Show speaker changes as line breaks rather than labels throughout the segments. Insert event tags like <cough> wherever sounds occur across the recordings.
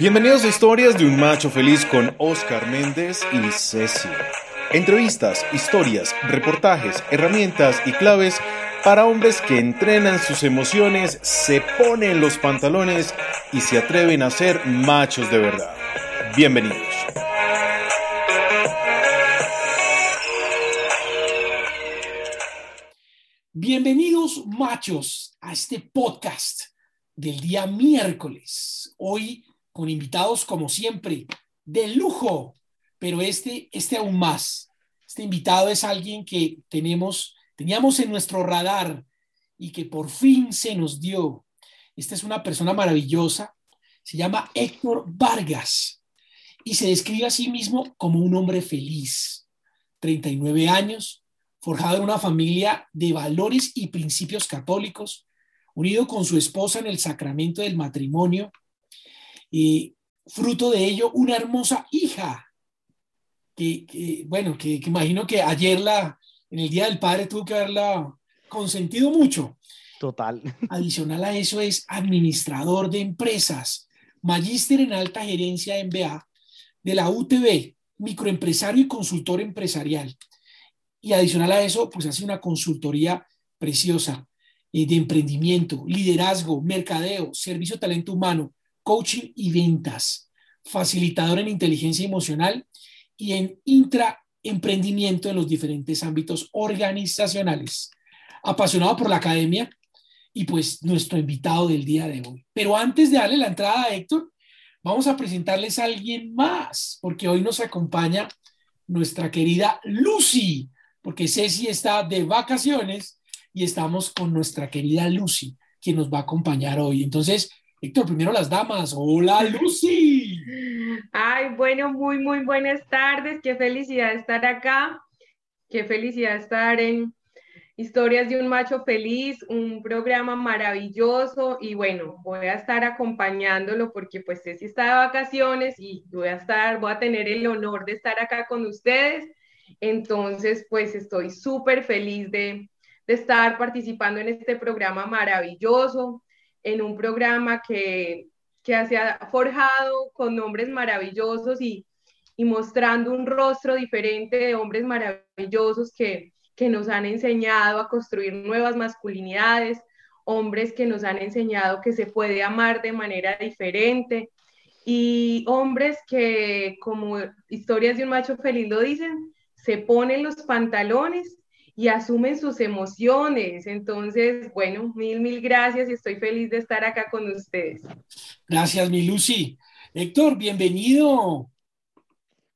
Bienvenidos a Historias de un Macho Feliz con Oscar Méndez y Ceci. Entrevistas, historias, reportajes, herramientas y claves para hombres que entrenan sus emociones, se ponen los pantalones y se atreven a ser machos de verdad. Bienvenidos.
Bienvenidos machos a este podcast del día miércoles. Hoy con invitados como siempre de lujo, pero este, este aún más. Este invitado es alguien que tenemos, teníamos en nuestro radar y que por fin se nos dio. Esta es una persona maravillosa, se llama Héctor Vargas y se describe a sí mismo como un hombre feliz. 39 años, forjado en una familia de valores y principios católicos, unido con su esposa en el sacramento del matrimonio, y fruto de ello una hermosa hija, que, bueno, que, imagino que ayer la, en el Día del Padre tuvo que haberla consentido mucho.
Total. <laughs>
Adicional a eso es administrador de empresas, magíster en alta gerencia MBA de la UTB, microempresario y consultor empresarial. Y adicional a eso, pues hace una consultoría preciosa eh, de emprendimiento, liderazgo, mercadeo, servicio talento humano, coaching y ventas, facilitador en inteligencia emocional y en intraemprendimiento en los diferentes ámbitos organizacionales. Apasionado por la academia y pues nuestro invitado del día de hoy. Pero antes de darle la entrada a Héctor, vamos a presentarles a alguien más, porque hoy nos acompaña nuestra querida Lucy, porque Ceci está de vacaciones y estamos con nuestra querida Lucy, quien nos va a acompañar hoy. Entonces, Héctor, primero las damas. Hola, Lucy.
Ay, bueno, muy, muy buenas tardes. Qué felicidad estar acá. Qué felicidad estar en Historias de un Macho Feliz, un programa maravilloso. Y bueno, voy a estar acompañándolo porque pues Ceci está de vacaciones y voy a estar, voy a tener el honor de estar acá con ustedes. Entonces, pues estoy súper feliz de, de estar participando en este programa maravilloso en un programa que, que se ha forjado con nombres maravillosos y, y mostrando un rostro diferente de hombres maravillosos que, que nos han enseñado a construir nuevas masculinidades, hombres que nos han enseñado que se puede amar de manera diferente y hombres que, como historias de un macho feliz lo dicen, se ponen los pantalones y asumen sus emociones. Entonces, bueno, mil, mil gracias y estoy feliz de estar acá con ustedes.
Gracias, mi Lucy. Héctor, bienvenido.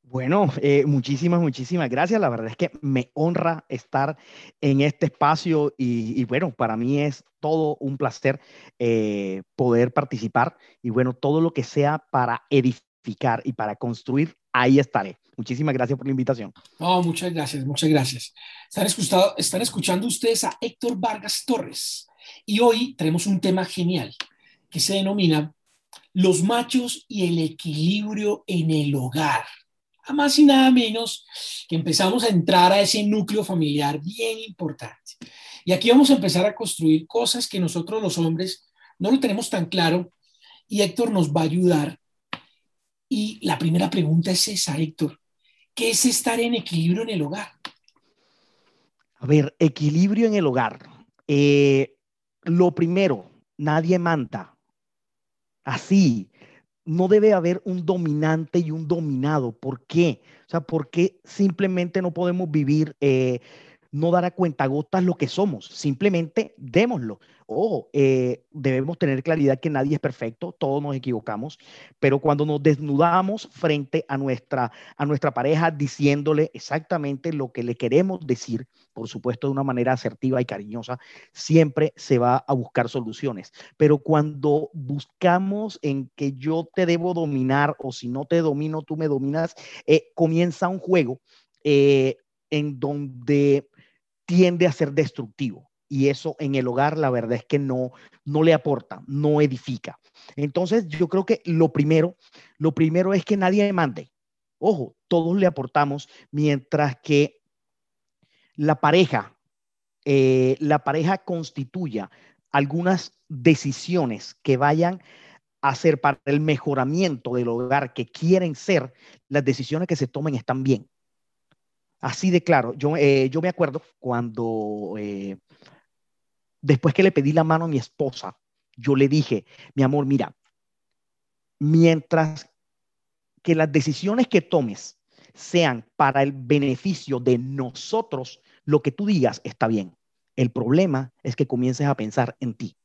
Bueno, eh, muchísimas, muchísimas gracias. La verdad es que me honra estar en este espacio y, bueno, para mí es todo un placer eh, poder participar y bueno, todo lo que sea para edificar y para construir, ahí estaré. Muchísimas gracias por la invitación.
No, muchas gracias, muchas gracias. Están, escuchando, están escuchando ustedes a Héctor Vargas Torres y hoy tenemos un tema genial que se denomina los machos y el equilibrio en el hogar. A más y nada menos que empezamos a entrar a ese núcleo familiar bien importante. Y aquí vamos a empezar a construir cosas que nosotros los hombres no lo tenemos tan claro y Héctor nos va a ayudar. Y la primera pregunta es esa, Héctor. ¿Qué es estar en equilibrio en el hogar?
A ver, equilibrio en el hogar. Eh, lo primero, nadie manda. Así, no debe haber un dominante y un dominado. ¿Por qué? O sea, ¿por qué simplemente no podemos vivir, eh, no dar a cuenta gotas lo que somos? Simplemente démoslo. Ojo, eh, debemos tener claridad que nadie es perfecto, todos nos equivocamos, pero cuando nos desnudamos frente a nuestra, a nuestra pareja diciéndole exactamente lo que le queremos decir, por supuesto de una manera asertiva y cariñosa, siempre se va a buscar soluciones. Pero cuando buscamos en que yo te debo dominar o si no te domino, tú me dominas, eh, comienza un juego eh, en donde tiende a ser destructivo y eso en el hogar la verdad es que no, no le aporta, no edifica. Entonces yo creo que lo primero, lo primero es que nadie mande. Ojo, todos le aportamos mientras que la pareja, eh, la pareja constituya algunas decisiones que vayan hacer para el mejoramiento del hogar que quieren ser, las decisiones que se tomen están bien. Así de claro, yo, eh, yo me acuerdo cuando, eh, después que le pedí la mano a mi esposa, yo le dije, mi amor, mira, mientras que las decisiones que tomes sean para el beneficio de nosotros, lo que tú digas está bien. El problema es que comiences a pensar en ti.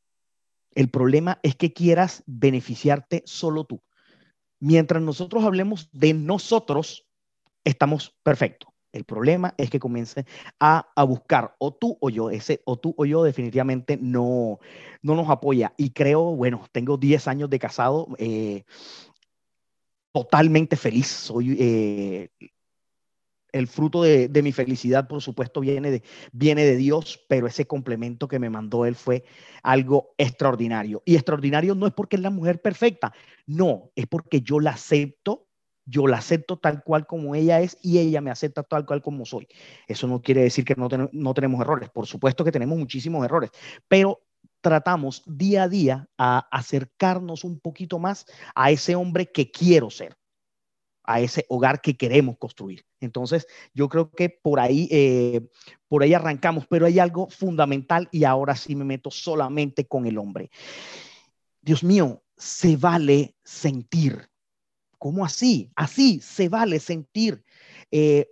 El problema es que quieras beneficiarte solo tú. Mientras nosotros hablemos de nosotros, estamos perfectos. El problema es que comience a, buscar o tú o yo, ese o tú o yo definitivamente no, no nos apoya. Y creo, bueno, tengo 10 años de casado, eh, totalmente feliz. Soy eh, el fruto de, mi felicidad, por supuesto, viene de, viene de Dios, pero ese complemento que me mandó Él fue algo extraordinario. Y extraordinario no es porque es la mujer perfecta, no, es porque yo la acepto, yo la acepto tal cual como ella es y ella me acepta tal cual como soy. Eso no quiere decir que no, no tenemos errores, por supuesto que tenemos muchísimos errores, pero tratamos día a día a acercarnos un poquito más a ese hombre que quiero ser a ese hogar que queremos construir. Entonces, yo creo que por ahí, eh, por ahí arrancamos, pero hay algo fundamental y ahora sí me meto solamente con el hombre. Dios mío, se vale sentir. ¿Cómo así? Así se vale sentir. Eh,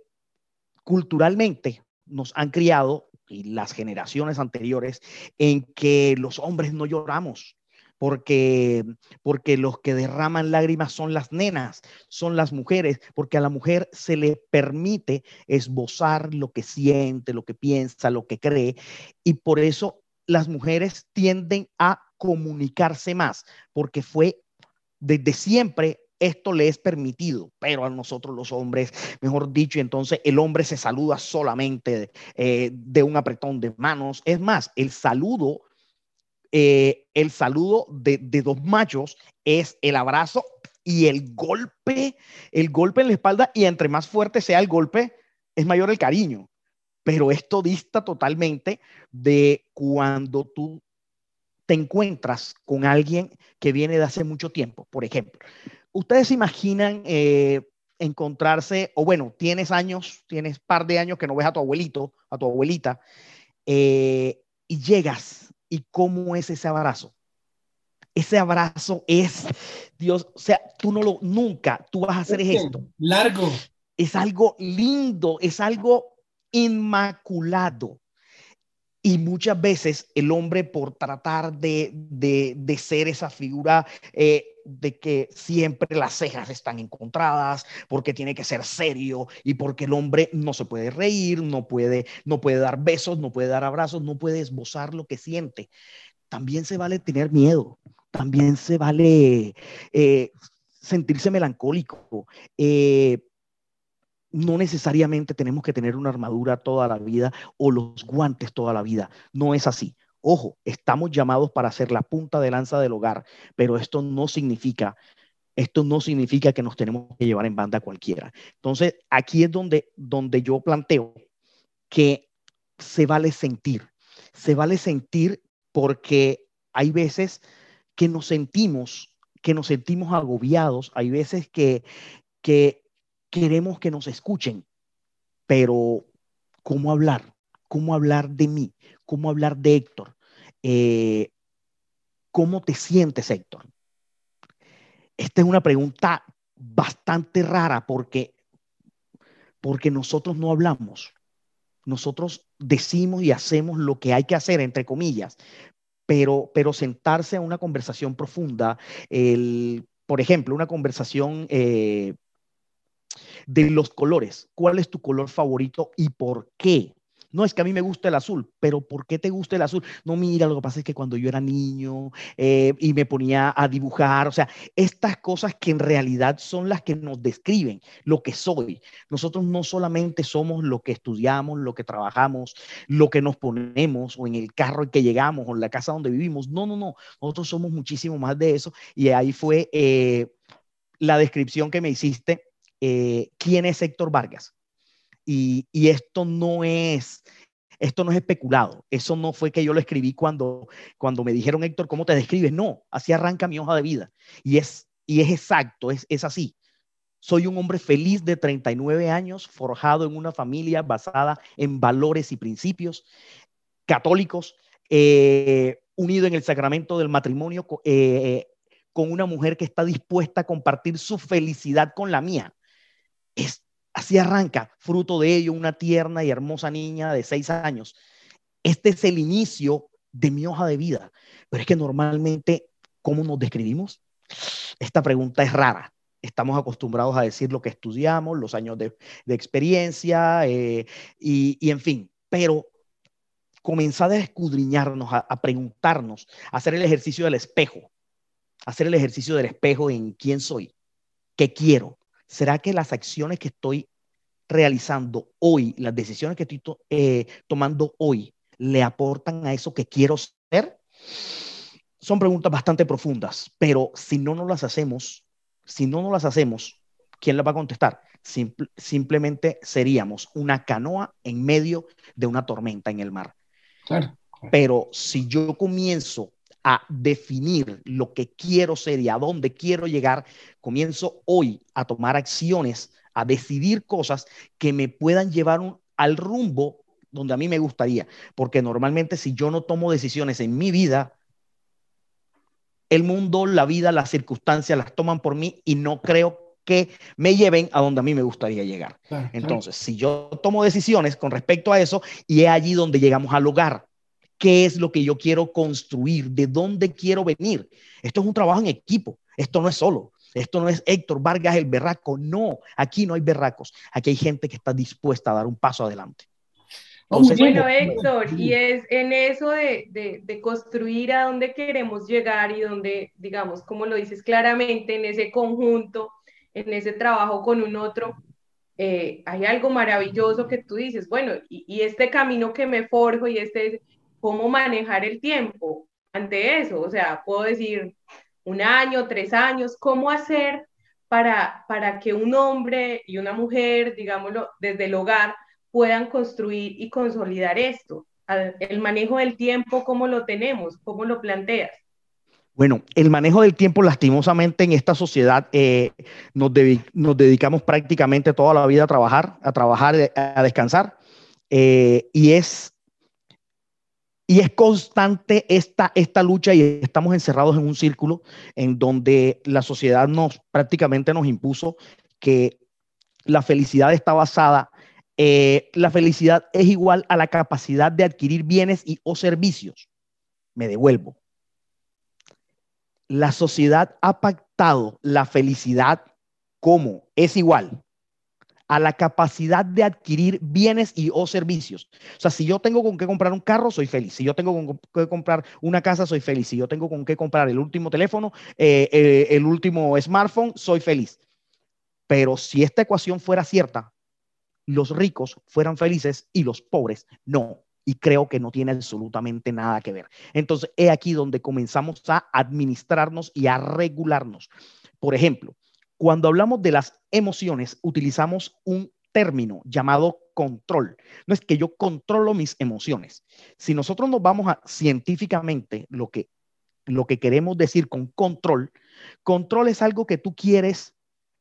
culturalmente nos han criado y las generaciones anteriores en que los hombres no lloramos, porque, porque los que derraman lágrimas son las nenas, son las mujeres, porque a la mujer se le permite esbozar lo que siente, lo que piensa, lo que cree, y por eso las mujeres tienden a comunicarse más, porque fue desde siempre esto le es permitido, pero a nosotros los hombres, mejor dicho, entonces el hombre se saluda solamente eh, de un apretón de manos. Es más, el saludo eh, el saludo de, dos machos es el abrazo y el golpe, el golpe en la espalda, y entre más fuerte sea el golpe, es mayor el cariño. Pero esto dista totalmente de cuando tú te encuentras con alguien que viene de hace mucho tiempo. Por ejemplo, ustedes se imaginan eh, encontrarse, o bueno, tienes años, tienes par de años que no ves a tu abuelito, a tu abuelita, eh, y llegas y cómo es ese abrazo. Ese abrazo es, Dios, o sea, tú no lo, nunca, tú vas a hacer esto.
Largo.
Es algo lindo, es algo inmaculado. Y muchas veces el hombre por tratar de, de, ser esa figura eh, de que siempre las cejas están encontradas, porque tiene que ser serio y porque el hombre no se puede reír, no puede, no puede dar besos, no puede dar abrazos, no puede esbozar lo que siente. También se vale tener miedo, también se vale eh, sentirse melancólico. Eh, no necesariamente tenemos que tener una armadura toda la vida o los guantes toda la vida. No es así. Ojo, estamos llamados para ser la punta de lanza del hogar, pero esto no significa, esto no significa que nos tenemos que llevar en banda cualquiera. Entonces, aquí es donde, donde yo planteo que se vale sentir, se vale sentir porque hay veces que nos sentimos, que nos sentimos agobiados, hay veces que, que queremos que nos escuchen, pero ¿cómo hablar? ¿Cómo hablar de mí? ¿Cómo hablar de Héctor? Eh, ¿Cómo te sientes, Héctor? Esta es una pregunta bastante rara porque, porque nosotros no hablamos. Nosotros decimos y hacemos lo que hay que hacer, entre comillas, pero, pero sentarse a una conversación profunda, el, por ejemplo, una conversación eh, de los colores. ¿Cuál es tu color favorito y por qué? No es que a mí me gusta el azul, pero ¿por qué te gusta el azul? No, mira, lo que pasa es que cuando yo era niño eh, y me ponía a dibujar, o sea, estas cosas que en realidad son las que nos describen lo que soy. Nosotros no solamente somos lo que estudiamos, lo que trabajamos, lo que nos ponemos o en el carro en que llegamos o en la casa donde vivimos. No, no, no. Nosotros somos muchísimo más de eso y ahí fue eh, la descripción que me hiciste. Eh, ¿Quién es Héctor Vargas? Y, esto no es Esto no es especulado. Eso no fue que yo lo escribí cuando, cuando me dijeron, Héctor, ¿cómo te describes? No, así arranca mi hoja de vida. Y es, y es exacto, es, es así. Soy un hombre feliz de 39 años, forjado en una familia basada en valores y principios católicos, eh, unido en el sacramento del matrimonio eh, con una mujer que está dispuesta a compartir su felicidad con la mía. Es, así arranca, fruto de ello, una tierna y hermosa niña de seis años. Este es el inicio de mi hoja de vida. Pero es que normalmente, ¿cómo nos describimos? Esta pregunta es rara. Estamos acostumbrados a decir lo que estudiamos, los años de, experiencia eh, y, en fin, pero comenzar a escudriñarnos, a, preguntarnos, a hacer el ejercicio del espejo, hacer el ejercicio del espejo en quién soy, qué quiero. ¿Será que las acciones que estoy realizando hoy, las decisiones que estoy eh, tomando hoy, le aportan a eso que quiero ser? Son preguntas bastante profundas, pero si no nos las hacemos, si no nos las hacemos, ¿quién las va a contestar? simplemente seríamos una canoa en medio de una tormenta en el mar. Pero si yo comienzo a definir lo que quiero ser y a dónde quiero llegar, comienzo hoy a tomar acciones, a decidir cosas que me puedan llevar al rumbo donde a mí me gustaría. Porque normalmente si yo no tomo decisiones en mi vida, el mundo, la vida, las circunstancias las toman por mí y no creo que me lleven a donde a mí me gustaría llegar. Entonces, si yo tomo decisiones con respecto a eso, y es allí donde llegamos al hogar, ¿qué es lo que yo quiero construir? ¿De dónde quiero venir? Esto es un trabajo en equipo, esto no es solo. Esto no es Héctor Vargas el berraco, no, aquí no hay berracos, aquí hay gente que está dispuesta a dar un paso adelante.
bueno, Héctor, y es en eso de, de, construir a dónde queremos llegar y donde, digamos, como lo dices claramente, en ese conjunto en ese trabajo con un otro, eh, hay algo maravilloso que tú dices, bueno, y, este camino que me forjo y este, cómo manejar el tiempo ante eso, o sea, puedo decir un año, tres años, cómo hacer para, para que un hombre y una mujer, digámoslo, desde el hogar puedan construir y consolidar esto. El manejo del tiempo, ¿cómo lo tenemos? ¿Cómo lo planteas?
Bueno, el manejo del tiempo, lastimosamente, en esta sociedad eh, nos, dedicamos prácticamente toda la vida a trabajar, a trabajar, a descansar, eh, y es y es constante esta, esta lucha y estamos encerrados en un círculo en donde la sociedad nos prácticamente nos impuso que la felicidad está basada, la felicidad es igual a la capacidad de adquirir bienes y o servicios. Me devuelvo la sociedad ha pactado la felicidad como es igual a la capacidad de adquirir bienes y o servicios. O sea, si yo tengo con qué comprar un carro, soy feliz. Si yo tengo con qué comprar una casa, soy feliz. Si yo tengo con qué comprar el último teléfono, eh, eh, el último smartphone, soy feliz. Pero si esta ecuación fuera cierta, los ricos fueran felices y los pobres no y creo que no tiene absolutamente nada que ver. Entonces, es aquí donde comenzamos a administrarnos y a regularnos. Por ejemplo, cuando hablamos de las emociones, utilizamos un término llamado control. No es que yo controlo mis emociones. Si nosotros nos vamos a científicamente lo que lo que queremos decir con control, control es algo que tú quieres.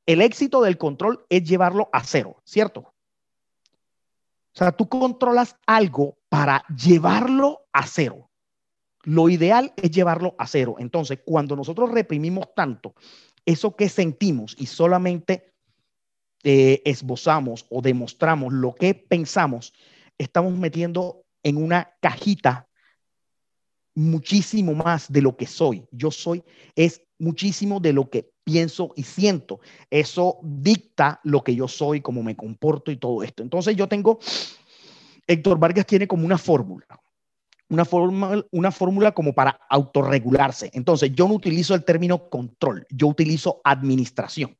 El éxito del control es llevarlo a cero, ¿cierto? O sea, tú controlas algo para llevarlo a cero. Lo ideal es llevarlo a cero. Entonces, cuando nosotros reprimimos tanto eso que sentimos y solamente eh, esbozamos o demostramos lo que pensamos, estamos metiendo en una cajita muchísimo más de lo que soy. Yo soy es muchísimo de lo que pienso y siento. Eso dicta lo que yo soy, cómo me comporto y todo esto. Entonces yo tengo, Héctor Vargas tiene como una fórmula, una fórmula, una fórmula como para autorregularse. Entonces yo no utilizo el término control, yo utilizo administración.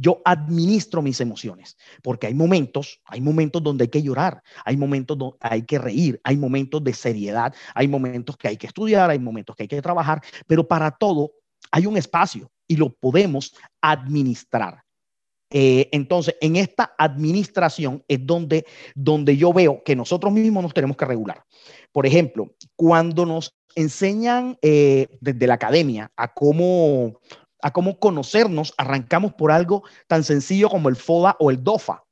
Yo administro mis emociones, porque hay momentos, hay momentos donde hay que llorar, hay momentos donde hay que reír, hay momentos de seriedad, hay momentos que hay que estudiar, hay momentos que hay que trabajar, pero para todo hay un espacio y lo podemos administrar. Eh, entonces, en esta administración es donde, donde yo veo que nosotros mismos nos tenemos que regular. Por ejemplo, cuando nos enseñan eh, desde la academia a cómo, a cómo conocernos, arrancamos por algo tan sencillo como el FODA o el DOFA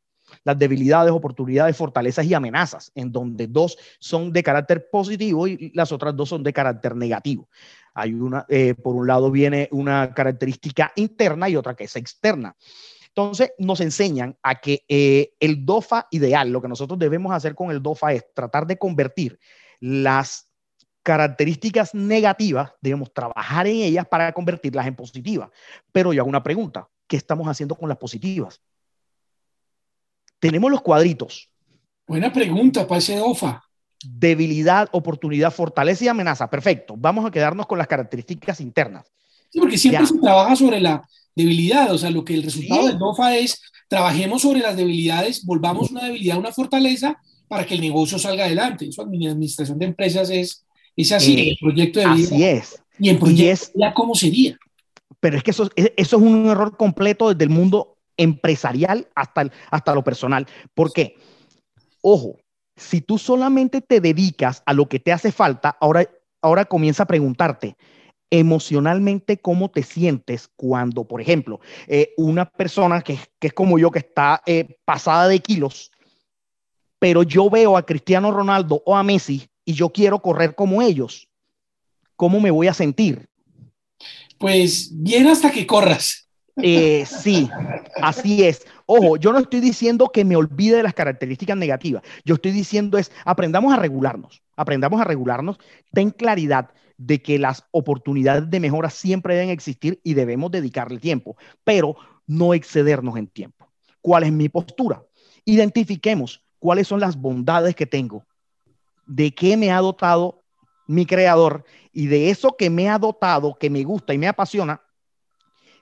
las debilidades, oportunidades, fortalezas y amenazas, en donde dos son de carácter positivo y las otras dos son de carácter negativo. Hay una, eh, por un lado viene una característica interna y otra que es externa. Entonces nos enseñan a que eh, el DOFA ideal, lo que nosotros debemos hacer con el DOFA es tratar de convertir las características negativas, debemos trabajar en ellas para convertirlas en positivas. Pero yo hago una pregunta, ¿qué estamos haciendo con las positivas? Tenemos los cuadritos.
Buena pregunta para ese DOFA.
Debilidad, oportunidad, fortaleza y amenaza. Perfecto. Vamos a quedarnos con las características internas.
Sí, porque siempre se trabaja sobre la debilidad. O sea, lo que el resultado del DOFA es, trabajemos sobre las debilidades, volvamos una debilidad a una fortaleza para que el negocio salga adelante. Eso en administración de empresas es, es así,
eh,
el proyecto de
vida. Así es.
Y en proyecto de vida, ¿cómo sería?
Pero es que eso, eso es un error completo desde el mundo empresarial hasta, hasta lo personal. ¿Por qué? Ojo, si tú solamente te dedicas a lo que te hace falta, ahora, ahora comienza a preguntarte emocionalmente cómo te sientes cuando, por ejemplo, eh, una persona que, es como yo, que está eh, pasada de kilos, pero yo veo a Cristiano Ronaldo o a Messi y yo quiero correr como ellos, ¿cómo me voy a sentir?
Pues bien hasta que corras.
Eh, sí, así es. Ojo, yo no estoy diciendo que me olvide de las características negativas. Yo estoy diciendo es, aprendamos a regularnos, aprendamos a regularnos, ten claridad de que las oportunidades de mejora siempre deben existir y debemos dedicarle tiempo, pero no excedernos en tiempo. ¿Cuál es mi postura? Identifiquemos cuáles son las bondades que tengo, de qué me ha dotado mi creador y de eso que me ha dotado, que me gusta y me apasiona,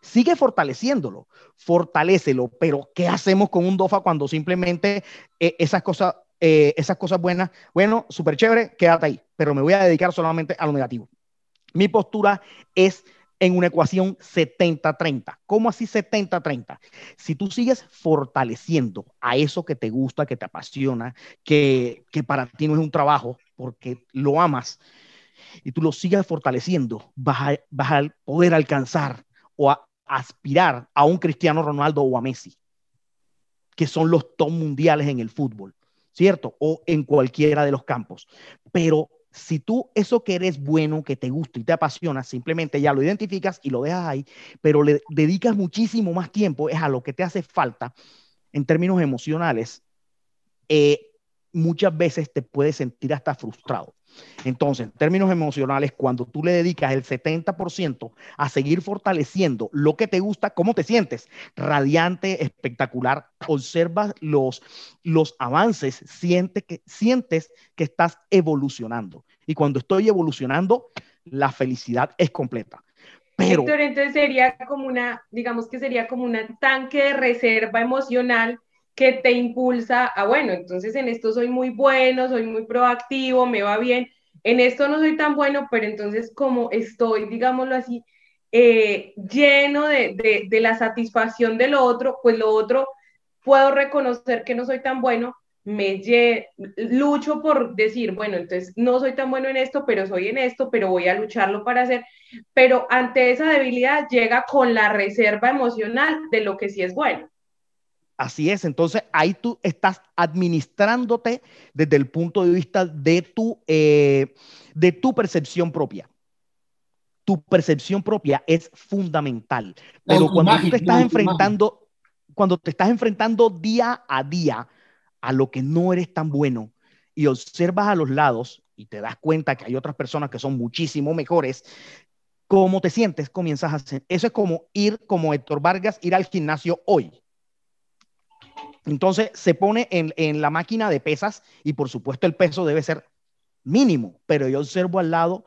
sigue fortaleciéndolo, fortalecelo, pero ¿qué hacemos con un DOFA cuando simplemente eh, esas cosas, eh, esas cosas buenas, bueno, súper chévere, quédate ahí, pero me voy a dedicar solamente a lo negativo? Mi postura es en una ecuación 70-30. ¿Cómo así 70-30? Si tú sigues fortaleciendo a eso que te gusta, que te apasiona, que, que para ti no es un trabajo, porque lo amas, y tú lo sigues fortaleciendo, vas a, vas a poder alcanzar o aspirar a un Cristiano Ronaldo o a Messi, que son los top mundiales en el fútbol, ¿cierto? O en cualquiera de los campos. Pero si tú eso que eres bueno, que te gusta y te apasiona, simplemente ya lo identificas y lo dejas ahí, pero le dedicas muchísimo más tiempo, es a lo que te hace falta en términos emocionales, eh, muchas veces te puedes sentir hasta frustrado. Entonces, en términos emocionales, cuando tú le dedicas el 70% a seguir fortaleciendo lo que te gusta, ¿cómo te sientes? Radiante, espectacular, observas los, los avances, siente que, sientes que estás evolucionando. Y cuando estoy evolucionando, la felicidad es completa. Pero,
Héctor, entonces sería como una, digamos que sería como un tanque de reserva emocional que te impulsa a, bueno, entonces en esto soy muy bueno, soy muy proactivo, me va bien, en esto no soy tan bueno, pero entonces como estoy, digámoslo así, eh, lleno de, de, la satisfacción de lo otro, pues lo otro puedo reconocer que no soy tan bueno, me lucho por decir, bueno, entonces no soy tan bueno en esto, pero soy en esto, pero voy a lucharlo para hacer, pero ante esa debilidad llega con la reserva emocional de lo que sí es bueno.
Así es, entonces ahí tú estás administrándote desde el punto de vista de tu, eh, de tu percepción propia. Tu percepción propia es fundamental. Pero cuando tú te estás enfrentando, cuando te estás enfrentando día a día a lo que no eres tan bueno y observas a los lados y te das cuenta que hay otras personas que son muchísimo mejores, ¿cómo te sientes? Comienzas a hacer. Eso es como ir, como Héctor Vargas, ir al gimnasio hoy entonces se pone en, la máquina de pesas y por supuesto el peso debe ser mínimo, pero yo observo al lado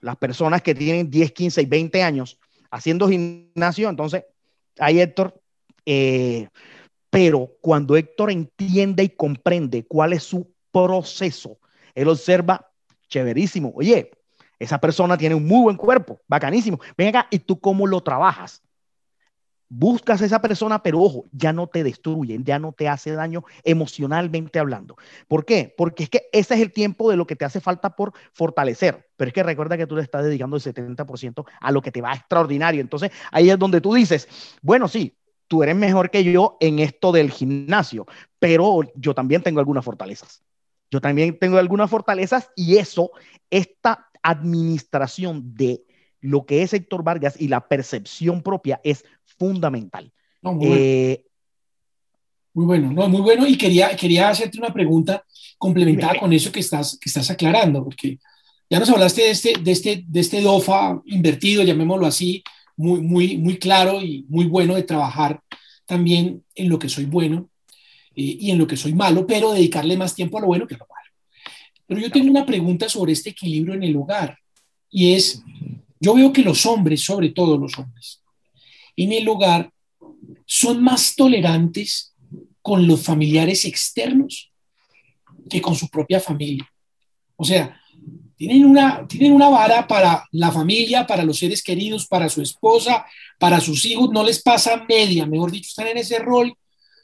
las personas que tienen 10, 15 y 20 años haciendo gimnasio, entonces hay Héctor, eh, pero cuando Héctor entiende y comprende cuál es su proceso, él observa, chéverísimo, oye, esa persona tiene un muy buen cuerpo, bacanísimo, ven acá, ¿y tú cómo lo trabajas? Buscas a esa persona, pero ojo, ya no te destruyen, ya no te hace daño emocionalmente hablando. ¿Por qué? Porque es que ese es el tiempo de lo que te hace falta por fortalecer. Pero es que recuerda que tú le estás dedicando el 70% a lo que te va extraordinario. Entonces, ahí es donde tú dices, bueno, sí, tú eres mejor que yo en esto del gimnasio, pero yo también tengo algunas fortalezas. Yo también tengo algunas fortalezas y eso, esta administración de lo que es Héctor Vargas y la percepción propia es fundamental.
muy, bueno. Eh, muy, bueno. no, muy bueno. Y quería, quería hacerte una pregunta complementada con eso que estás, que estás aclarando, porque ya nos hablaste de este, de este, de este DOFA invertido, llamémoslo así, muy, muy, muy claro y muy bueno de trabajar también en lo que soy bueno eh, y en lo que soy malo, pero dedicarle más tiempo a lo bueno que a lo malo. Pero yo tengo una pregunta sobre este equilibrio en el hogar y es, yo veo que los hombres, sobre todo los hombres, en el hogar son más tolerantes con los familiares externos que con su propia familia. O sea, tienen una, tienen una vara para la familia, para los seres queridos, para su esposa, para sus hijos, no les pasa media, mejor dicho, están en ese rol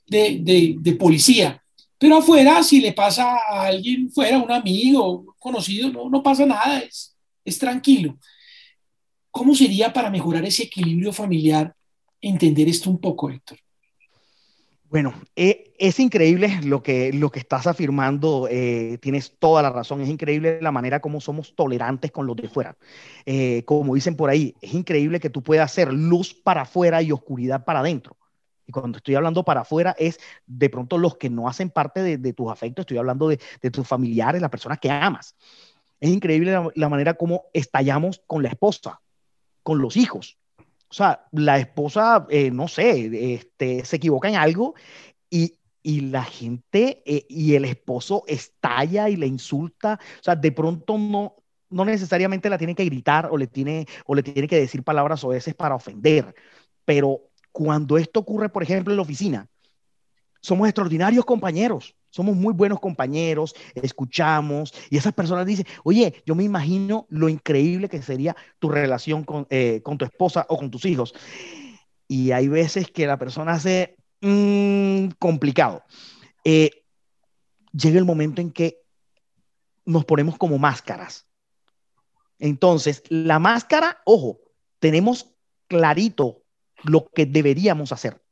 de, de, policía. Pero afuera, si le pasa a alguien fuera, un amigo, conocido, no, no pasa nada, es, es tranquilo. ¿Cómo sería para mejorar ese equilibrio familiar entender esto un poco, Héctor?
Bueno, eh, es increíble lo que, lo que estás afirmando, eh, tienes toda la razón, es increíble la manera como somos tolerantes con los de fuera. Eh, como dicen por ahí, es increíble que tú puedas hacer luz para afuera y oscuridad para adentro. Y cuando estoy hablando para afuera es de pronto los que no hacen parte de, tus afectos, estoy hablando de, tus familiares, las personas que amas. Es increíble la, la manera como estallamos con la esposa, con los hijos o sea, la esposa, eh, no sé, este, se equivoca en algo y, y la gente eh, y el esposo estalla y le insulta. O sea, de pronto no, no necesariamente la tiene que gritar o le tiene, o le tiene que decir palabras o veces para ofender. Pero cuando esto ocurre, por ejemplo, en la oficina, somos extraordinarios compañeros somos muy buenos compañeros, escuchamos y esas personas dicen, oye, yo me imagino lo increíble que sería tu relación con, eh, con tu esposa o con tus hijos. Y hay veces que la persona hace mm, complicado. Eh, llega el momento en que nos ponemos como máscaras. Entonces, la máscara, ojo, tenemos clarito lo que deberíamos hacer.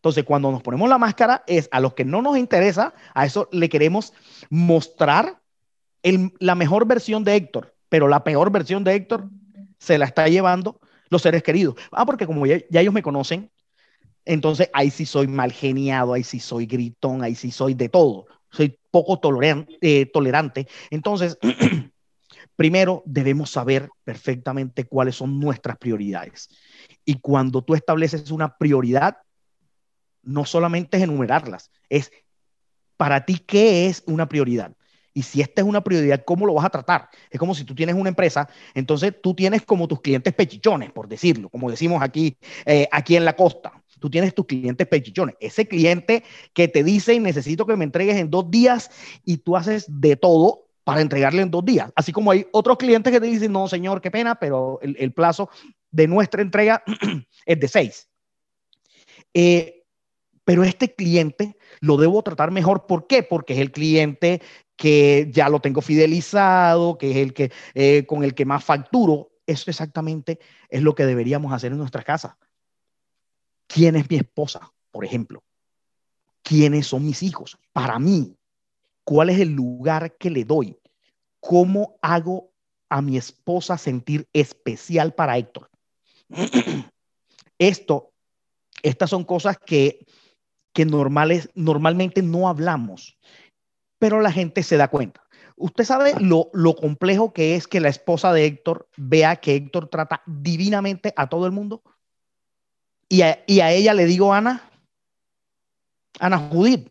Entonces, cuando nos ponemos la máscara, es a los que no nos interesa, a eso le queremos mostrar la mejor versión de Héctor, pero la peor versión de Héctor se la está llevando los seres queridos. Ah, porque como ya, ellos me conocen, entonces ahí sí soy mal geniado, ahí sí soy gritón, ahí sí soy de todo. Soy poco eh, tolerante. Entonces, <clears throat> primero debemos saber perfectamente cuáles son nuestras prioridades. Y cuando tú estableces una prioridad, no solamente es enumerarlas, es para ti qué es una prioridad. Y si esta es una prioridad, ¿cómo lo vas a tratar? Es como si tú tienes una empresa, entonces tú tienes como tus clientes pechichones, por decirlo, como decimos aquí, eh, aquí en la costa. Tú tienes tus clientes pechichones. Ese cliente que te dice, necesito que me entregues en dos días y tú haces de todo para entregarle en dos días. Así como hay otros clientes que te dicen, no, señor, qué pena, pero el, plazo de nuestra entrega <clears throat> es de seis. Eh, pero este cliente lo debo tratar mejor. ¿Por qué? Porque es el cliente que ya lo tengo fidelizado, que es el que eh, con el que más facturo. Eso exactamente es lo que deberíamos hacer en nuestra casa. ¿Quién es mi esposa, por ejemplo? ¿Quiénes son mis hijos? Para mí, ¿cuál es el lugar que le doy? ¿Cómo hago a mi esposa sentir especial para Héctor? <clears throat> Esto, estas son cosas que que normales, normalmente no hablamos, pero la gente se da cuenta. Usted sabe lo, complejo que es que la esposa de Héctor vea que Héctor trata divinamente a todo el mundo. Y a, ella le digo Ana, Ana Judith,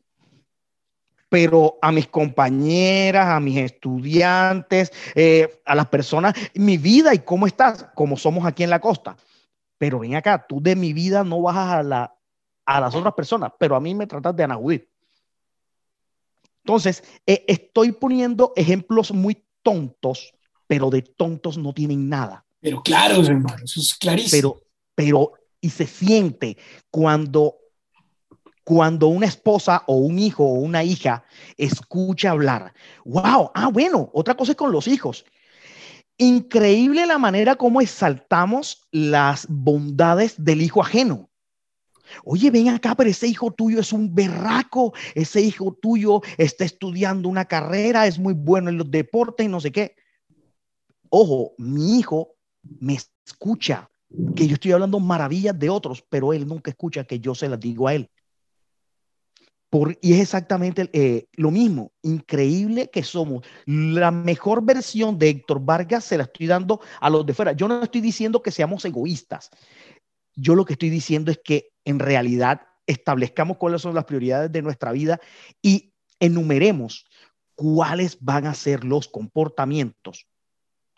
pero a mis compañeras, a mis estudiantes, eh, a las personas, mi vida y cómo estás, como somos aquí en la costa. Pero ven acá, tú de mi vida no bajas a la, a las otras personas, pero a mí me tratas de Ana Entonces, eh, estoy poniendo ejemplos muy tontos, pero de tontos no tienen nada.
Pero claro, hermano, eso es clarísimo.
Pero, pero y se siente cuando cuando una esposa o un hijo o una hija escucha hablar. Wow, ah, bueno, otra cosa es con los hijos. Increíble la manera como exaltamos las bondades del hijo ajeno. Oye, ven acá, pero ese hijo tuyo es un berraco, ese hijo tuyo está estudiando una carrera, es muy bueno en los deportes no sé qué. Ojo, mi hijo me escucha, que yo estoy hablando maravillas de otros, pero él nunca escucha que yo se las digo a él y es exactamente eh, lo mismo, increíble que somos. La mejor versión de Héctor Vargas se la estoy dando a los de fuera. Yo no estoy diciendo que seamos egoístas. Yo lo que estoy diciendo es que en realidad establezcamos cuáles son las prioridades de nuestra vida y enumeremos cuáles van a ser los comportamientos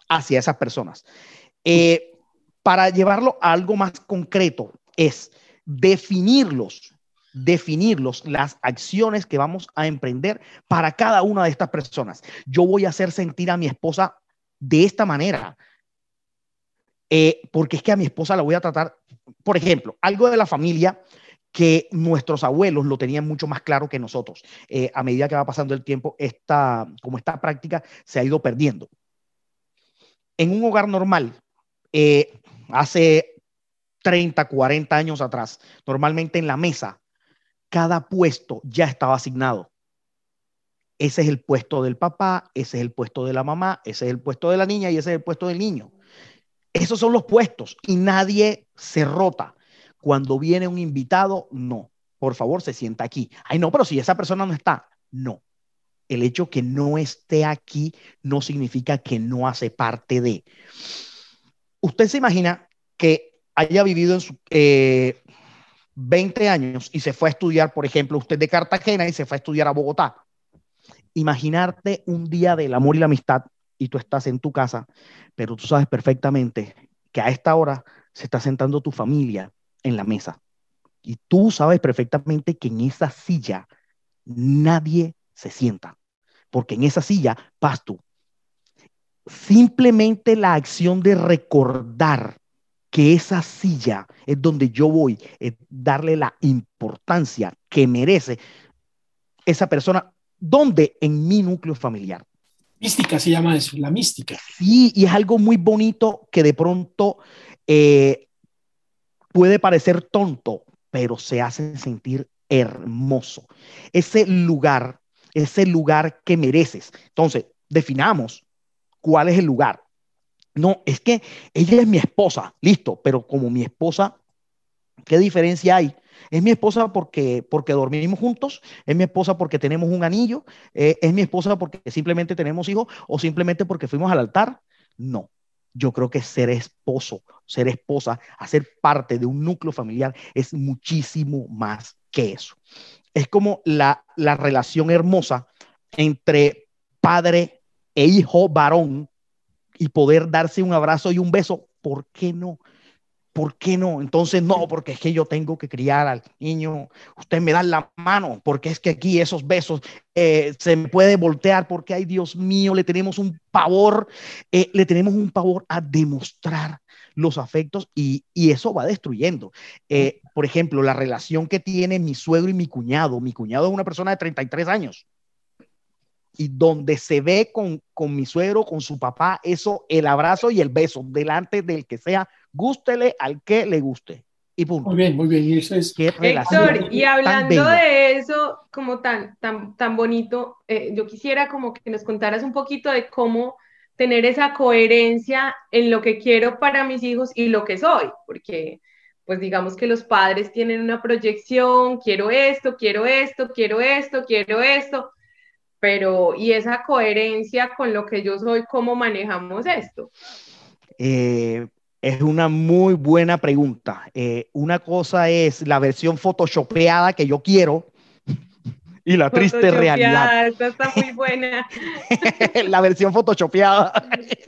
hacia esas personas. Eh, para llevarlo a algo más concreto es definirlos definirlos, las acciones que vamos a emprender para cada una de estas personas. Yo voy a hacer sentir a mi esposa de esta manera, eh, porque es que a mi esposa la voy a tratar, por ejemplo, algo de la familia que nuestros abuelos lo tenían mucho más claro que nosotros. Eh, a medida que va pasando el tiempo, esta, como esta práctica se ha ido perdiendo. En un hogar normal, eh, hace 30, 40 años atrás, normalmente en la mesa cada puesto ya estaba asignado. Ese es el puesto del papá, ese es el puesto de la mamá, ese es el puesto de la niña y ese es el puesto del niño. Esos son los puestos y nadie se rota. Cuando viene un invitado, no. Por favor, se sienta aquí. Ay, no, pero si esa persona no está, no. El hecho que no esté aquí no significa que no hace parte de. Usted se imagina que haya vivido en su, eh, 20 años y se fue a estudiar, por ejemplo, usted de Cartagena y se fue a estudiar a Bogotá. Imaginarte un día del amor y la amistad y tú estás en tu casa, pero tú sabes perfectamente que a esta hora se está sentando tu familia en la mesa. Y tú sabes perfectamente que en esa silla nadie se sienta, porque en esa silla vas tú. Simplemente la acción de recordar que esa silla es donde yo voy a darle la importancia que merece esa persona, donde en mi núcleo familiar.
Mística se llama la mística.
Sí, y es algo muy bonito que de pronto eh, puede parecer tonto, pero se hace sentir hermoso. Ese lugar, ese lugar que mereces. Entonces, definamos cuál es el lugar. No, es que ella es mi esposa, listo, pero como mi esposa, ¿qué diferencia hay? Es mi esposa porque, porque dormimos juntos, es mi esposa porque tenemos un anillo, eh, es mi esposa porque simplemente tenemos hijos o simplemente porque fuimos al altar. No, yo creo que ser esposo, ser esposa, hacer parte de un núcleo familiar es muchísimo más que eso. Es como la, la relación hermosa entre padre e hijo varón y poder darse un abrazo y un beso, ¿por qué no? ¿Por qué no? Entonces, no, porque es que yo tengo que criar al niño. Usted me da la mano, porque es que aquí esos besos eh, se me puede voltear, porque, ay Dios mío, le tenemos un pavor, eh, le tenemos un pavor a demostrar los afectos y, y eso va destruyendo. Eh, por ejemplo, la relación que tiene mi suegro y mi cuñado. Mi cuñado es una persona de 33 años y donde se ve con, con mi suegro, con su papá, eso, el abrazo y el beso delante del que sea, gústele al que le guste. Y punto.
Muy bien, muy bien. Y eso es.
Héctor, y hablando de eso, como tan, tan, tan bonito, eh, yo quisiera como que nos contaras un poquito de cómo tener esa coherencia en lo que quiero para mis hijos y lo que soy, porque pues digamos que los padres tienen una proyección, quiero esto, quiero esto, quiero esto, quiero esto, pero ¿y esa coherencia con lo que yo soy, cómo manejamos esto?
Eh, es una muy buena pregunta. Eh, una cosa es la versión photoshopeada que yo quiero <laughs> y la triste realidad.
Esta está muy <laughs> buena.
la versión photoshopeada.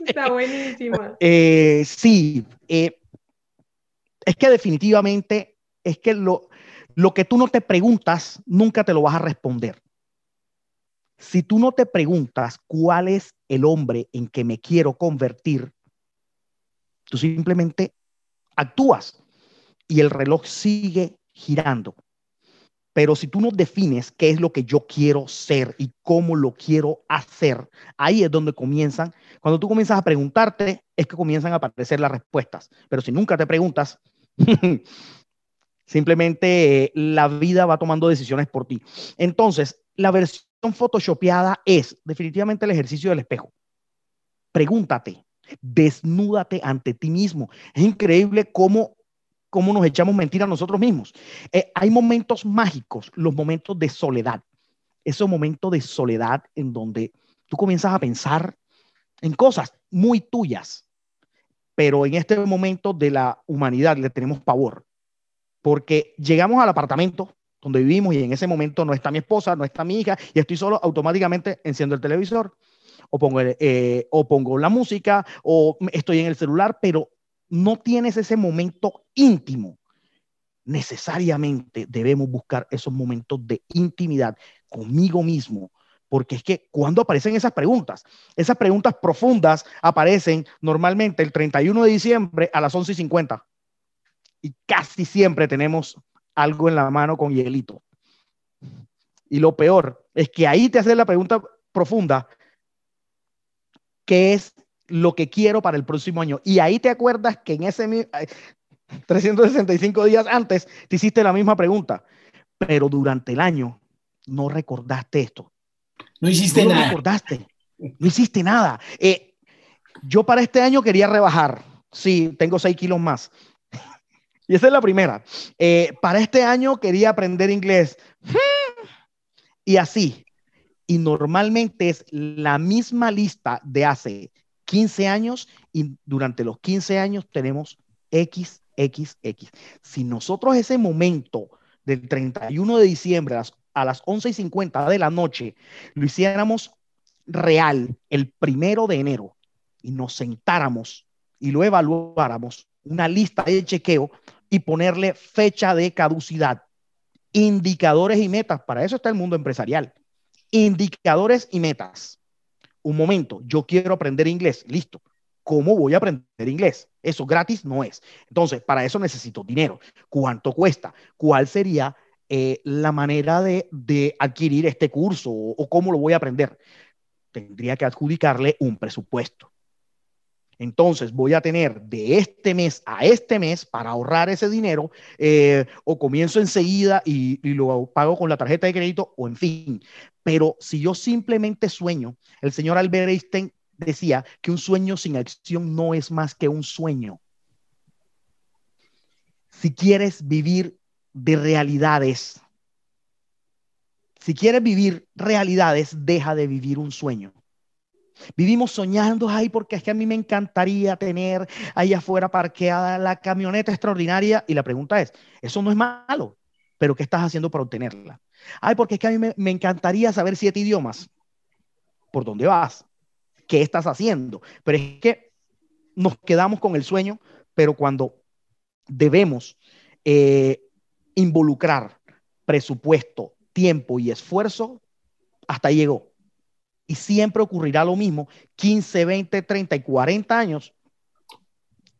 está buenísima. <laughs>
Eh, sí, es que definitivamente es que lo, lo que tú no te preguntas, nunca te lo vas a responder. Si tú no te preguntas cuál es el hombre en que me quiero convertir, tú simplemente actúas. y el reloj sigue girando. Pero si tú no defines qué es lo que yo quiero ser y cómo lo quiero hacer, ahí es donde comienzan. Cuando tú comienzas a preguntarte, es que comienzan a aparecer las respuestas. Pero si nunca te preguntas, <laughs> simplemente eh, la vida va tomando decisiones por ti. Entonces, la versión photoshopeada es definitivamente el ejercicio del espejo. Pregúntate, desnúdate ante ti mismo. Es increíble cómo cómo nos echamos mentiras nosotros mismos. Eh, hay momentos mágicos, los momentos de soledad, esos momentos de soledad en donde tú comienzas a pensar en cosas muy tuyas, pero en este momento de la humanidad le tenemos pavor, porque llegamos al apartamento donde vivimos y en ese momento no está mi esposa, no está mi hija y estoy solo, automáticamente enciendo el televisor o pongo, eh, o pongo la música o estoy en el celular, pero no tienes ese momento íntimo, necesariamente debemos buscar esos momentos de intimidad conmigo mismo, porque es que cuando aparecen esas preguntas, esas preguntas profundas aparecen normalmente el 31 de diciembre a las 11 y 50 y casi siempre tenemos algo en la mano con hielito. Y lo peor es que ahí te hace la pregunta profunda, ¿qué es lo que quiero para el próximo año. Y ahí te acuerdas que en ese 365 días antes te hiciste la misma pregunta, pero durante el año no recordaste esto.
No hiciste
no
nada.
recordaste. No hiciste nada. Eh, yo para este año quería rebajar. Sí, tengo 6 kilos más. <laughs> Y esa es la primera. Eh, para este año quería aprender inglés. Y así. Y normalmente es la misma lista de hace 15 años y durante los 15 años tenemos X, X, X. Si nosotros ese momento del 31 de diciembre a las, a las 11 y 50 de la noche lo hiciéramos real el primero de enero y nos sentáramos y lo evaluáramos, una lista de chequeo y ponerle fecha de caducidad, indicadores y metas. Para eso está el mundo empresarial. Indicadores y metas un momento, yo quiero aprender inglés, listo. ¿Cómo voy a aprender inglés? Eso gratis no es. Entonces, para eso necesito dinero. ¿Cuánto cuesta? ¿Cuál sería eh, la manera de, de, adquirir este curso o, cómo lo voy a aprender? Tendría que adjudicarle un presupuesto. Entonces voy a tener de este mes a este mes para ahorrar ese dinero eh, o comienzo enseguida y, lo pago con la tarjeta de crédito o en fin. Pero si yo simplemente sueño, el señor Albert Einstein decía que un sueño sin acción no es más que un sueño. Si quieres vivir de realidades, si quieres vivir realidades, deja de vivir un sueño. Vivimos soñando, ay, porque es que a mí me encantaría tener ahí afuera parqueada la camioneta extraordinaria. Y la pregunta es, eso no es malo, pero ¿qué estás haciendo para obtenerla? Ay, porque es que a mí me, encantaría saber siete idiomas. ¿Por dónde vas? ¿Qué estás haciendo? Pero es que nos quedamos con el sueño, pero cuando debemos eh, involucrar presupuesto, tiempo y esfuerzo, hasta llegó y siempre ocurrirá lo mismo, 15, 20, 30 y 40 años,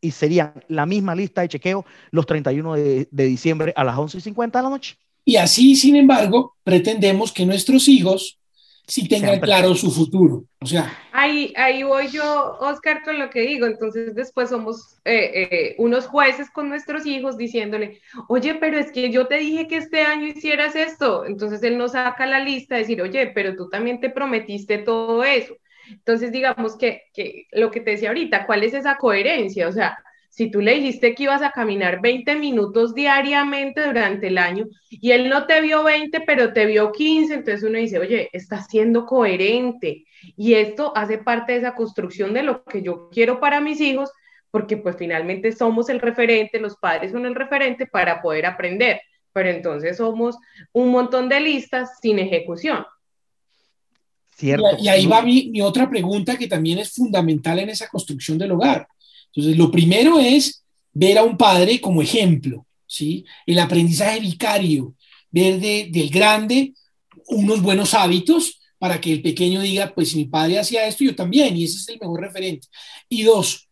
y serían la misma lista de chequeo los 31 de, de diciembre a las 11 y 50 de la noche.
Y así, sin embargo, pretendemos que nuestros hijos sí tengan Siempre. claro su futuro. O sea.
Ahí, ahí voy yo, Oscar, con lo que digo. Entonces, después somos eh, eh, unos jueces con nuestros hijos diciéndole, oye, pero es que yo te dije que este año hicieras esto. Entonces, él nos saca la lista, decir, oye, pero tú también te prometiste todo eso. Entonces, digamos que, que lo que te decía ahorita, ¿cuál es esa coherencia? O sea, si tú le dijiste que ibas a caminar 20 minutos diariamente durante el año y él no te vio 20, pero te vio 15, entonces uno dice, oye, está siendo coherente y esto hace parte de esa construcción de lo que yo quiero para mis hijos, porque pues finalmente somos el referente, los padres son el referente para poder aprender, pero entonces somos un montón de listas sin ejecución.
Cierto. Y, ahí va mi, mi otra pregunta que también es fundamental en esa construcción del hogar entonces, lo primero es ver a un padre como ejemplo, ¿sí? El aprendizaje vicario, ver de, del grande unos buenos hábitos para que el pequeño diga, pues si mi padre hacía esto, yo también, y ese es el mejor referente. Y dos,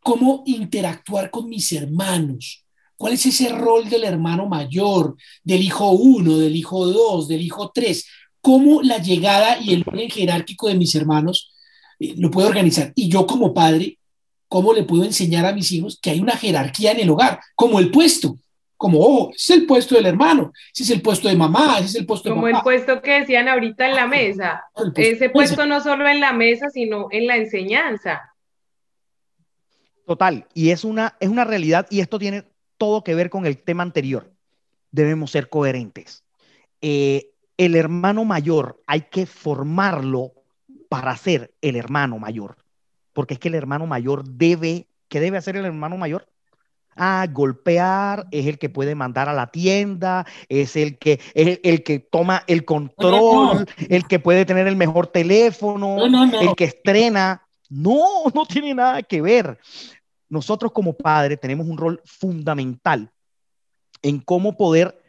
cómo interactuar con mis hermanos, ¿Cuál es ese rol del hermano mayor, del hijo uno, del hijo dos, del hijo tres? ¿Cómo la llegada y el orden jerárquico de mis hermanos eh, lo puedo organizar? Y yo como padre, ¿cómo le puedo enseñar a mis hijos que hay una jerarquía en el hogar, como el puesto? Como, ojo, es el puesto del hermano, ese es el puesto de mamá, ese es el puesto
de Como el puesto que decían ahorita en la mesa. Ese puesto no solo en la mesa, sino en la enseñanza.
Total, y es una, es una realidad y esto tiene todo que ver con el tema anterior. Debemos ser coherentes. Eh, el hermano mayor hay que formarlo para ser el hermano mayor, porque es que el hermano mayor debe, ¿qué debe hacer el hermano mayor? Ah, golpear, es el que puede mandar a la tienda, es el que, es el, que toma el control, el que puede tener el mejor teléfono, el que estrena. No, <laughs> no tiene nada que ver. Nosotros como padres tenemos un rol fundamental en cómo poder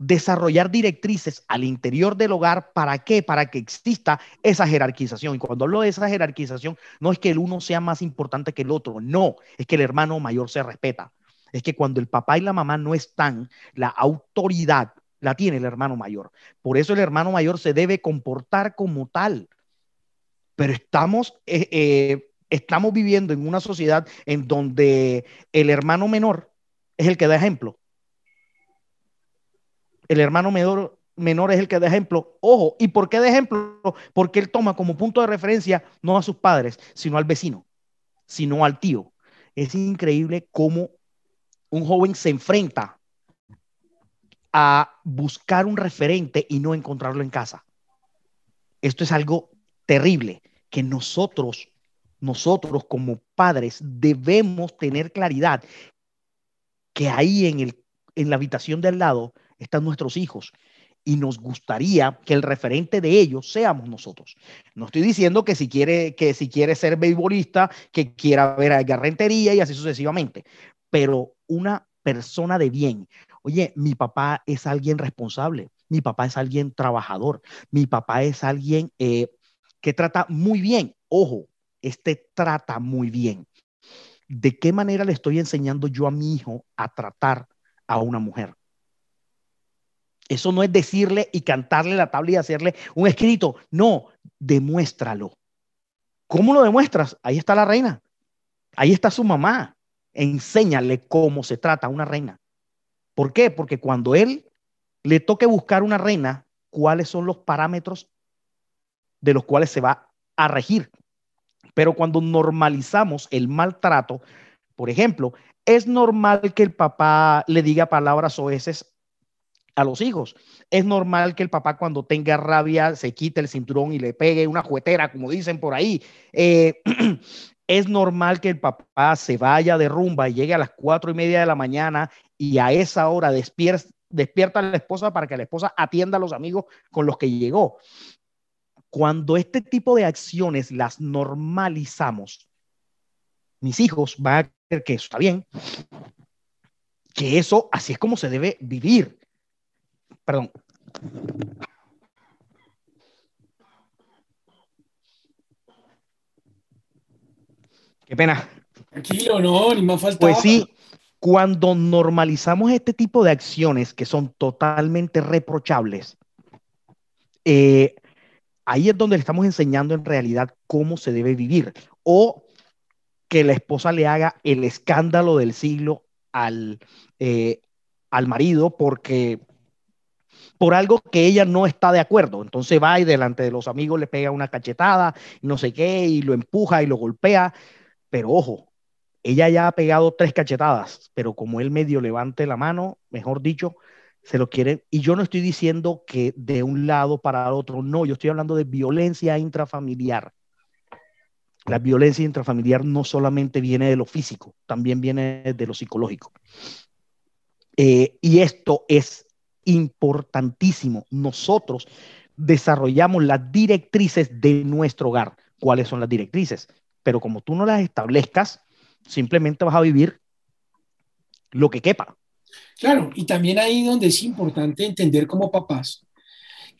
desarrollar directrices al interior del hogar. ¿Para qué? Para que exista esa jerarquización. Y cuando hablo de esa jerarquización, no es que el uno sea más importante que el otro, no, es que el hermano mayor se respeta. Es que cuando el papá y la mamá no están, la autoridad la tiene el hermano mayor. Por eso el hermano mayor se debe comportar como tal. Pero estamos, eh, eh, estamos viviendo en una sociedad en donde el hermano menor es el que da ejemplo el hermano menor, menor es el que da ejemplo. Ojo, ¿y por qué da ejemplo? Porque él toma como punto de referencia no a sus padres, sino al vecino, sino al tío. Es increíble cómo un joven se enfrenta a buscar un referente y no encontrarlo en casa. Esto es algo terrible que nosotros, nosotros como padres debemos tener claridad que ahí en, el, en la habitación de al lado están nuestros hijos y nos gustaría que el referente de ellos seamos nosotros. No estoy diciendo que si quiere, que si quiere ser beisbolista, que quiera ver a Garrentería y así sucesivamente, pero una persona de bien. Oye, mi papá es alguien responsable, mi papá es alguien trabajador, mi papá es alguien eh, que trata muy bien. Ojo, este trata muy bien. ¿De qué manera le estoy enseñando yo a mi hijo a tratar a una mujer? Eso no es decirle y cantarle la tabla y hacerle un escrito. No, demuéstralo. ¿Cómo lo demuestras? Ahí está la reina. Ahí está su mamá. Enséñale cómo se trata una reina. ¿Por qué? Porque cuando él le toque buscar una reina, ¿cuáles son los parámetros de los cuales se va a regir? Pero cuando normalizamos el maltrato, por ejemplo, es normal que el papá le diga palabras oeces a los hijos. Es normal que el papá cuando tenga rabia se quite el cinturón y le pegue una juguetera, como dicen por ahí. Eh, <clears throat> es normal que el papá se vaya de rumba y llegue a las cuatro y media de la mañana y a esa hora despierta, despierta a la esposa para que la esposa atienda a los amigos con los que llegó. Cuando este tipo de acciones las normalizamos, mis hijos van a creer que eso está bien, que eso así es como se debe vivir. Perdón. Qué pena.
Tranquilo, no, ni más falta.
Pues sí, cuando normalizamos este tipo de acciones que son totalmente reprochables, eh, ahí es donde le estamos enseñando en realidad cómo se debe vivir. O que la esposa le haga el escándalo del siglo al, eh, al marido porque por algo que ella no está de acuerdo. Entonces va y delante de los amigos le pega una cachetada, no sé qué, y lo empuja y lo golpea. Pero ojo, ella ya ha pegado tres cachetadas, pero como él medio levante la mano, mejor dicho, se lo quiere. Y yo no estoy diciendo que de un lado para el otro, no, yo estoy hablando de violencia intrafamiliar. La violencia intrafamiliar no solamente viene de lo físico, también viene de lo psicológico. Eh, y esto es importantísimo. Nosotros desarrollamos las directrices de nuestro hogar. ¿Cuáles son las directrices? Pero como tú no las establezcas, simplemente vas a vivir lo que quepa.
Claro, y también ahí donde es importante entender como papás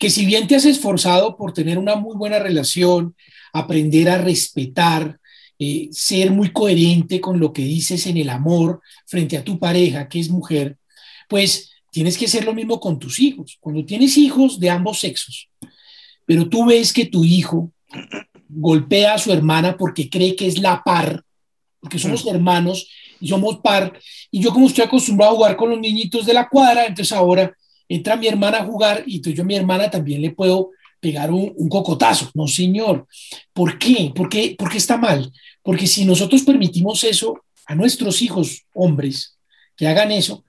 que si bien te has esforzado por tener una muy buena relación, aprender a respetar eh, ser muy coherente con lo que dices en el amor frente a tu pareja, que es mujer, pues tienes que ser lo mismo con tus hijos. Cuando tienes hijos de ambos sexos, pero tú ves que tu hijo golpea a su hermana porque cree que es la par, porque somos mm. hermanos y somos par, y yo como estoy acostumbrado a jugar con los niñitos de la cuadra, entonces ahora entra mi hermana a jugar y entonces yo a mi hermana también le puedo pegar un, cocotazo. No, señor. ¿Por qué? ¿Por qué? ¿Por qué está mal? Porque si nosotros permitimos eso a nuestros hijos hombres que hagan eso,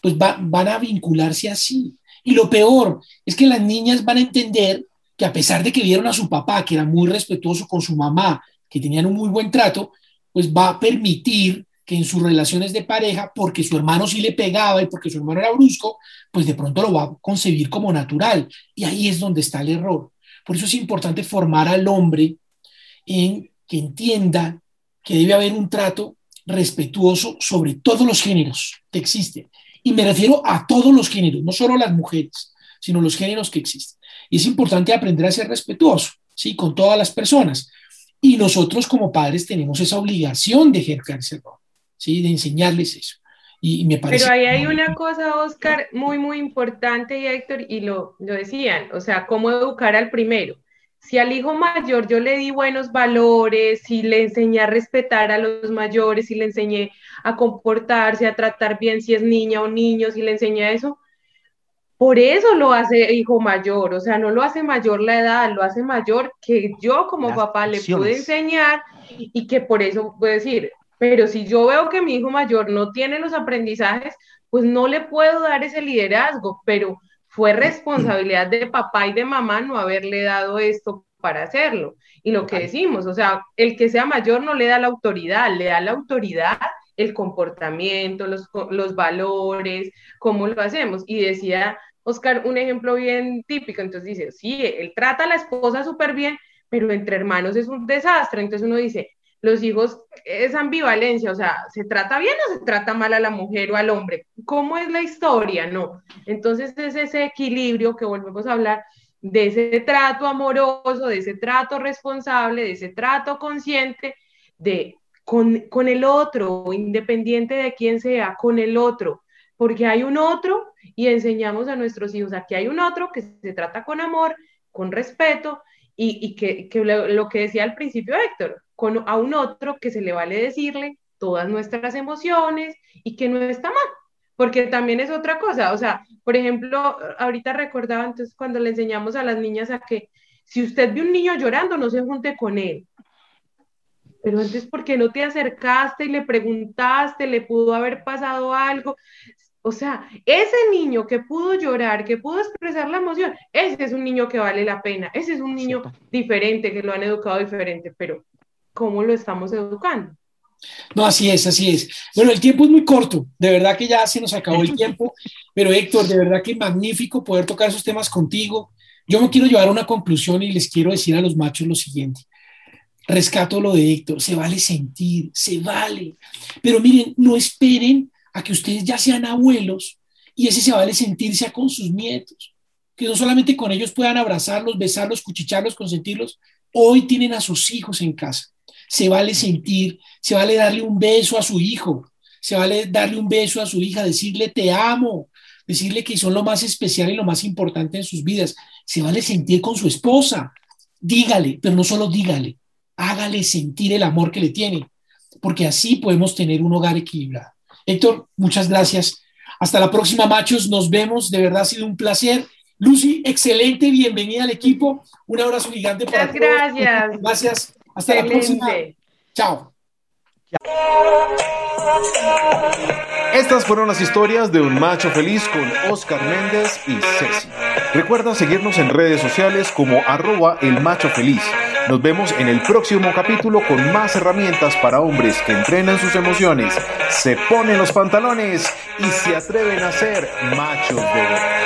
pues van a vincularse así. Y lo peor es que las niñas van a entender que a pesar de que vieron a su papá, que era muy respetuoso con su mamá, que tenían un muy buen trato, pues va a permitir que en sus relaciones de pareja, porque su hermano sí le pegaba y porque su hermano era brusco, pues de pronto lo va a concebir como natural. Y ahí es donde está el error. Por eso es importante formar al hombre en que entienda que debe haber un trato respetuoso sobre todos los géneros que existen. Y me refiero a todos los géneros, no solo las mujeres, sino los géneros que existen. Y es importante aprender a ser respetuoso, ¿sí? Con todas las personas. Y nosotros como padres tenemos esa obligación de ejercer ese rol. ¿sí? De enseñarles eso. Y, me parece...
Pero ahí hay una cosa, Oscar, muy, muy importante, y Héctor, y lo, lo decían, o sea, cómo educar al primero. Si al hijo mayor yo le di buenos valores, si le enseñé a respetar a los mayores, si le enseñé a comportarse, a tratar bien si es niña o niño, si le enseñé eso, por eso lo hace hijo mayor, o sea, no lo hace mayor la edad, lo hace mayor que yo como papá le pude enseñar y que por eso puedo decir, pero si yo veo que mi hijo mayor no tiene los aprendizajes, pues no le puedo dar ese liderazgo, pero fue responsabilidad de papá y de mamá no haberle dado esto para hacerlo. Y lo que decimos, o sea, el que sea mayor no le da la autoridad, le da la autoridad el comportamiento, los, los valores, cómo lo hacemos. Y decía Oscar un ejemplo bien típico, entonces dice, sí, él trata a la esposa súper bien, pero entre hermanos es un desastre. Entonces uno dice, los hijos, es ambivalencia, o sea, ¿se trata bien o se trata mal a la mujer o al hombre? ¿Cómo es la historia? No. Entonces es ese equilibrio que volvemos a hablar de ese trato amoroso, de ese trato responsable, de ese trato consciente, de con, con el otro, independiente de quién sea, con el otro, porque hay un otro y enseñamos a nuestros hijos, aquí hay un otro que se trata con amor, con respeto y, que, lo, que decía al principio Héctor, con, a un otro que se le vale decirle todas nuestras emociones y que no está mal, porque también es otra cosa, o sea, por ejemplo, ahorita recordaba entonces cuando le enseñamos a las niñas a que si usted ve un niño llorando, no se junte con él. Pero antes, ¿por qué no te acercaste y le preguntaste, le pudo haber pasado algo? O sea, ese niño que pudo llorar, que pudo expresar la emoción, ese es un niño que vale la pena, ese es un niño diferente, que lo han educado diferente, pero ¿cómo lo estamos educando?
No, así es, así es. Bueno, el tiempo es muy corto, de verdad que ya se nos acabó el tiempo, pero Héctor, de verdad que magnífico poder tocar esos temas contigo. Yo me quiero llevar a una conclusión y les quiero decir a los machos lo siguiente. Rescato lo de Héctor, se vale sentir, se vale, pero miren, no esperen a que ustedes ya sean abuelos y ese se vale sentirse con sus nietos, que no solamente con ellos puedan abrazarlos, besarlos, cuchicharlos, consentirlos, hoy tienen a sus hijos en casa. Se vale sentir, se vale darle un beso a su hijo, se vale darle un beso a su hija, decirle te amo, decirle que son lo más especial y lo más importante en sus vidas. Se vale sentir con su esposa, dígale, pero no solo dígale, hágale sentir el amor que le tiene, porque así podemos tener un hogar equilibrado. Héctor, muchas gracias. Hasta la próxima, machos. Nos vemos. De verdad ha sido un placer. Lucy, excelente. Bienvenida al equipo. Un abrazo gigante para
Muchas gracias.
Gracias. Hasta la próxima. Chao.
Estas fueron las historias de un macho feliz con Oscar Méndez y Ceci. Recuerda seguirnos en redes sociales como arroba el macho feliz. Nos vemos en el próximo capítulo con más herramientas para hombres que entrenan sus emociones, se ponen los pantalones y se atreven a ser machos de verdad.